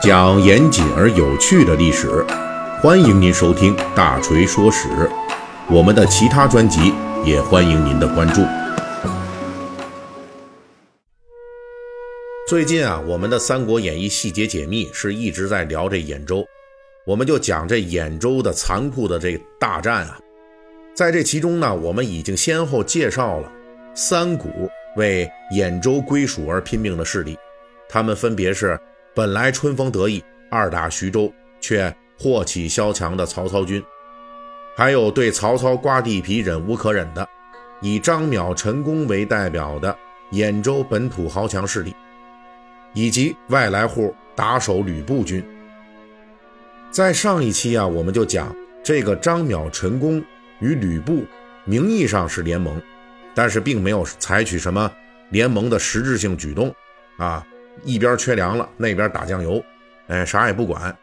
讲严谨而有趣的历史，欢迎您收听《大锤说史》。我们的其他专辑也欢迎您的关注。最近啊，我们的《三国演义》细节解密是一直在聊这兖州，我们就讲这兖州的残酷的这大战啊。在这其中呢，我们已经先后介绍了三股为兖州归属而拼命的势力，他们分别是。本来春风得意，二打徐州，却祸起萧墙的曹操军；还有对曹操刮地皮忍无可忍的，以张邈、陈宫为代表的兖州本土豪强势力，以及外来户打手吕布军。在上一期啊，我们就讲这个张邈、陈宫与吕布名义上是联盟，但是并没有采取什么联盟的实质性举动啊。一边缺粮了，那边打酱油，哎，啥也不管。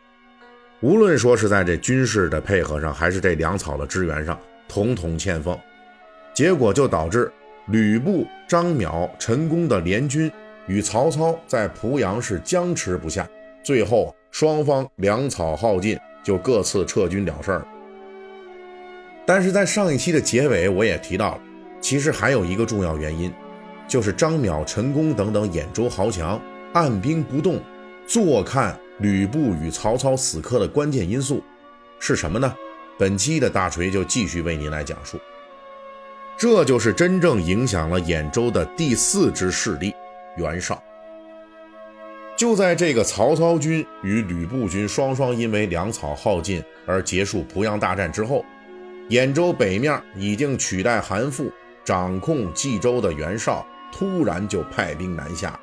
无论说是在这军事的配合上，还是这粮草的支援上，统统欠奉。结果就导致吕布、张邈、陈宫的联军与曹操在濮阳是僵持不下，最后双方粮草耗尽，就各自撤军了事儿。但是在上一期的结尾，我也提到了，其实还有一个重要原因，就是张邈、陈宫等等兖州豪强。按兵不动，坐看吕布与曹操死磕的关键因素是什么呢？本期的大锤就继续为您来讲述。这就是真正影响了兖州的第四支势力——袁绍。就在这个曹操军与吕布军双双因为粮草耗尽而结束濮阳大战之后，兖州北面已经取代韩馥掌控冀州的袁绍，突然就派兵南下。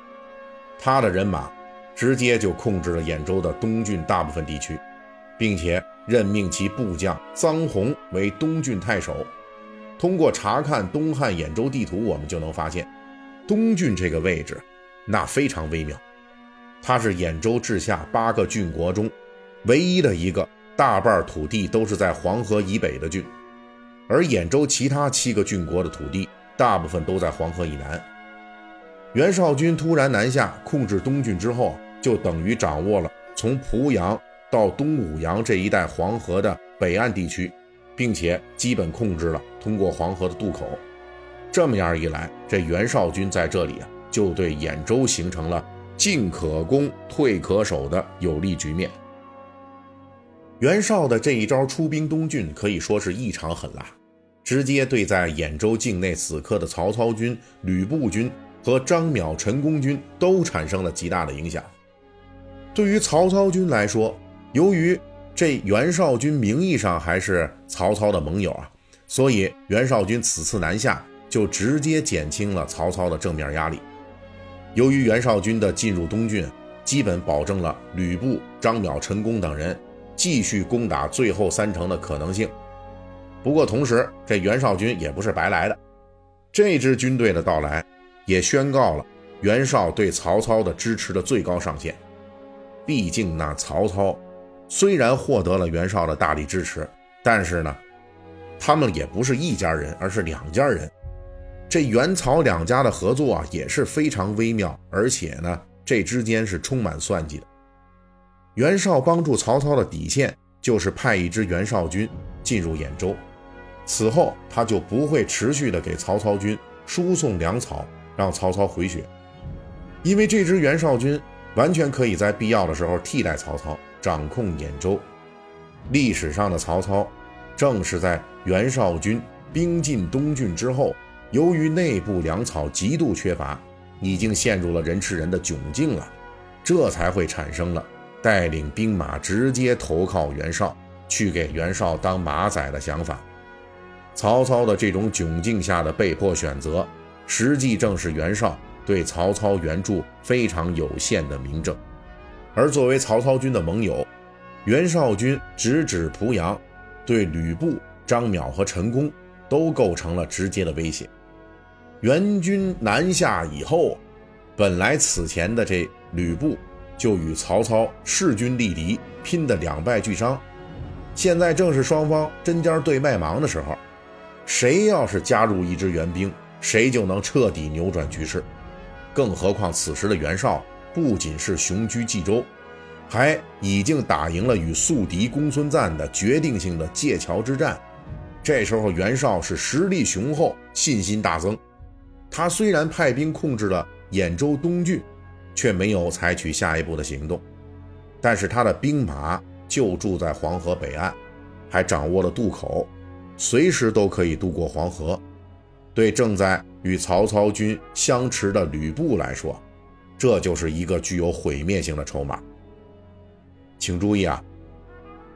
他的人马直接就控制了兖州的东郡大部分地区，并且任命其部将臧洪为东郡太守。通过查看东汉兖州地图，我们就能发现，东郡这个位置那非常微妙。它是兖州治下八个郡国中唯一的一个大半土地都是在黄河以北的郡，而兖州其他七个郡国的土地大部分都在黄河以南。袁绍军突然南下，控制东郡之后，就等于掌握了从濮阳到东武阳这一带黄河的北岸地区，并且基本控制了通过黄河的渡口。这么样一来，这袁绍军在这里啊，就对兖州形成了进可攻、退可守的有利局面。袁绍的这一招出兵东郡，可以说是异常狠辣，直接对在兖州境内死磕的曹操军、吕布军。和张邈、陈宫军都产生了极大的影响。对于曹操军来说，由于这袁绍军名义上还是曹操的盟友啊，所以袁绍军此次南下就直接减轻了曹操的正面压力。由于袁绍军的进入东郡，基本保证了吕布、张邈、陈宫等人继续攻打最后三城的可能性。不过，同时这袁绍军也不是白来的，这支军队的到来。也宣告了袁绍对曹操的支持的最高上限。毕竟那曹操虽然获得了袁绍的大力支持，但是呢，他们也不是一家人，而是两家人。这袁曹两家的合作啊也是非常微妙，而且呢，这之间是充满算计的。袁绍帮助曹操的底线就是派一支袁绍军进入兖州，此后他就不会持续的给曹操军输送粮草。让曹操回血，因为这支袁绍军完全可以在必要的时候替代曹操，掌控兖州。历史上的曹操，正是在袁绍军兵进东郡之后，由于内部粮草极度缺乏，已经陷入了人吃人的窘境了，这才会产生了带领兵马直接投靠袁绍，去给袁绍当马仔的想法。曹操的这种窘境下的被迫选择。实际正是袁绍对曹操援助非常有限的明证，而作为曹操军的盟友，袁绍军直指濮阳，对吕布、张邈和陈宫都构成了直接的威胁。援军南下以后，本来此前的这吕布就与曹操势均力敌，拼得两败俱伤，现在正是双方针尖对麦芒的时候，谁要是加入一支援兵？谁就能彻底扭转局势，更何况此时的袁绍不仅是雄居冀州，还已经打赢了与宿敌公孙瓒的决定性的界桥之战。这时候袁绍是实力雄厚，信心大增。他虽然派兵控制了兖州东郡，却没有采取下一步的行动。但是他的兵马就住在黄河北岸，还掌握了渡口，随时都可以渡过黄河。对正在与曹操军相持的吕布来说，这就是一个具有毁灭性的筹码。请注意啊，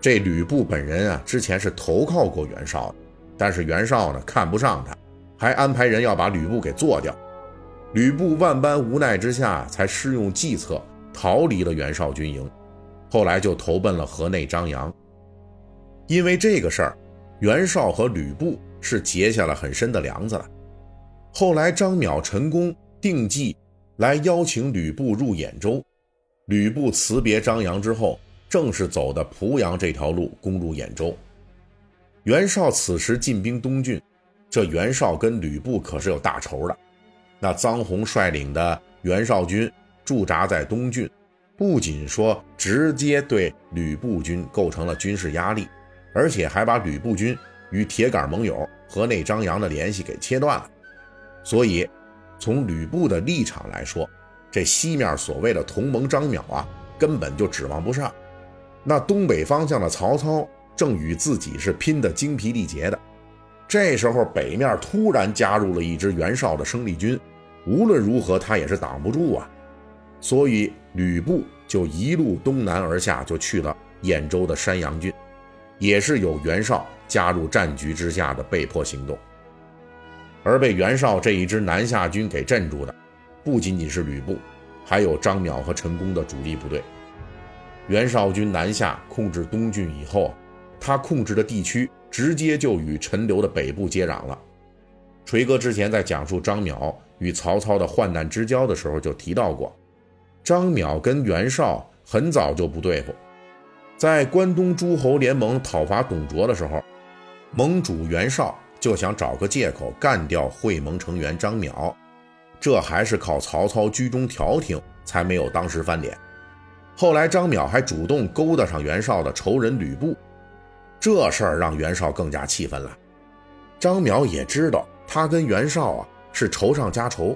这吕布本人啊，之前是投靠过袁绍的，但是袁绍呢看不上他，还安排人要把吕布给做掉。吕布万般无奈之下，才施用计策逃离了袁绍军营，后来就投奔了河内张扬。因为这个事儿，袁绍和吕布。是结下了很深的梁子了。后来张邈、陈宫定计来邀请吕布入兖州，吕布辞别张扬之后，正是走的濮阳这条路攻入兖州。袁绍此时进兵东郡，这袁绍跟吕布可是有大仇的。那臧洪率领的袁绍军驻扎在东郡，不仅说直接对吕布军构成了军事压力，而且还把吕布军。与铁杆盟友河内张扬的联系给切断了，所以从吕布的立场来说，这西面所谓的同盟张邈啊，根本就指望不上。那东北方向的曹操正与自己是拼得精疲力竭的，这时候北面突然加入了一支袁绍的生力军，无论如何他也是挡不住啊。所以吕布就一路东南而下，就去了兖州的山阳郡，也是有袁绍。加入战局之下的被迫行动，而被袁绍这一支南下军给镇住的，不仅仅是吕布，还有张邈和陈宫的主力部队。袁绍军南下控制东郡以后，他控制的地区直接就与陈留的北部接壤了。锤哥之前在讲述张邈与曹操的患难之交的时候就提到过，张邈跟袁绍很早就不对付，在关东诸侯联盟讨伐董卓的时候。盟主袁绍就想找个借口干掉会盟成员张邈，这还是靠曹操居中调停才没有当时翻脸。后来张邈还主动勾搭上袁绍的仇人吕布，这事儿让袁绍更加气愤了。张邈也知道他跟袁绍啊是仇上加仇，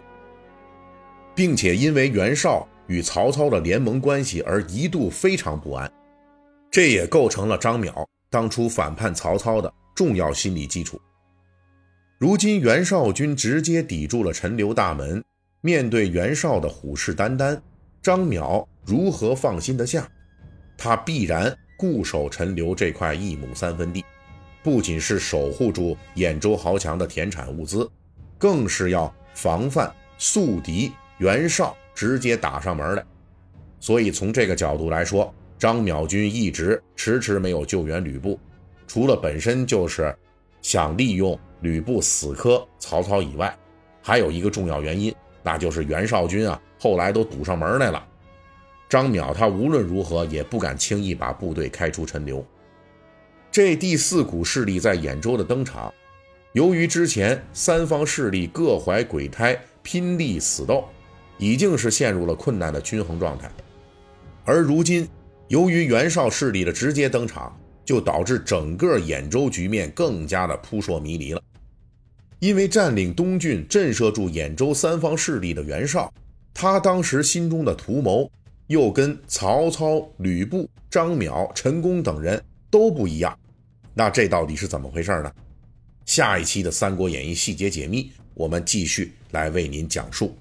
并且因为袁绍与曹操的联盟关系而一度非常不安，这也构成了张邈当初反叛曹操的。重要心理基础。如今袁绍军直接抵住了陈留大门，面对袁绍的虎视眈眈，张邈如何放心得下？他必然固守陈留这块一亩三分地，不仅是守护住兖州豪强的田产物资，更是要防范宿敌袁绍直接打上门来。所以从这个角度来说，张邈军一直迟迟没有救援吕布。除了本身就是想利用吕布死磕曹操以外，还有一个重要原因，那就是袁绍军啊后来都堵上门来了。张邈他无论如何也不敢轻易把部队开出陈留。这第四股势力在兖州的登场，由于之前三方势力各怀鬼胎，拼力死斗，已经是陷入了困难的均衡状态。而如今，由于袁绍势力的直接登场。就导致整个兖州局面更加的扑朔迷离了，因为占领东郡、震慑住兖州三方势力的袁绍，他当时心中的图谋又跟曹操、吕布、张邈、陈宫等人都不一样，那这到底是怎么回事呢？下一期的《三国演义》细节解密，我们继续来为您讲述。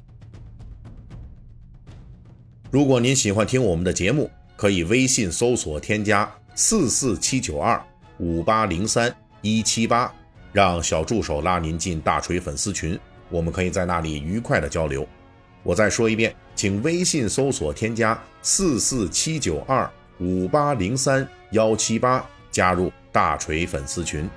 如果您喜欢听我们的节目，可以微信搜索添加。四四七九二五八零三一七八，让小助手拉您进大锤粉丝群，我们可以在那里愉快的交流。我再说一遍，请微信搜索添加四四七九二五八零三幺七八，加入大锤粉丝群。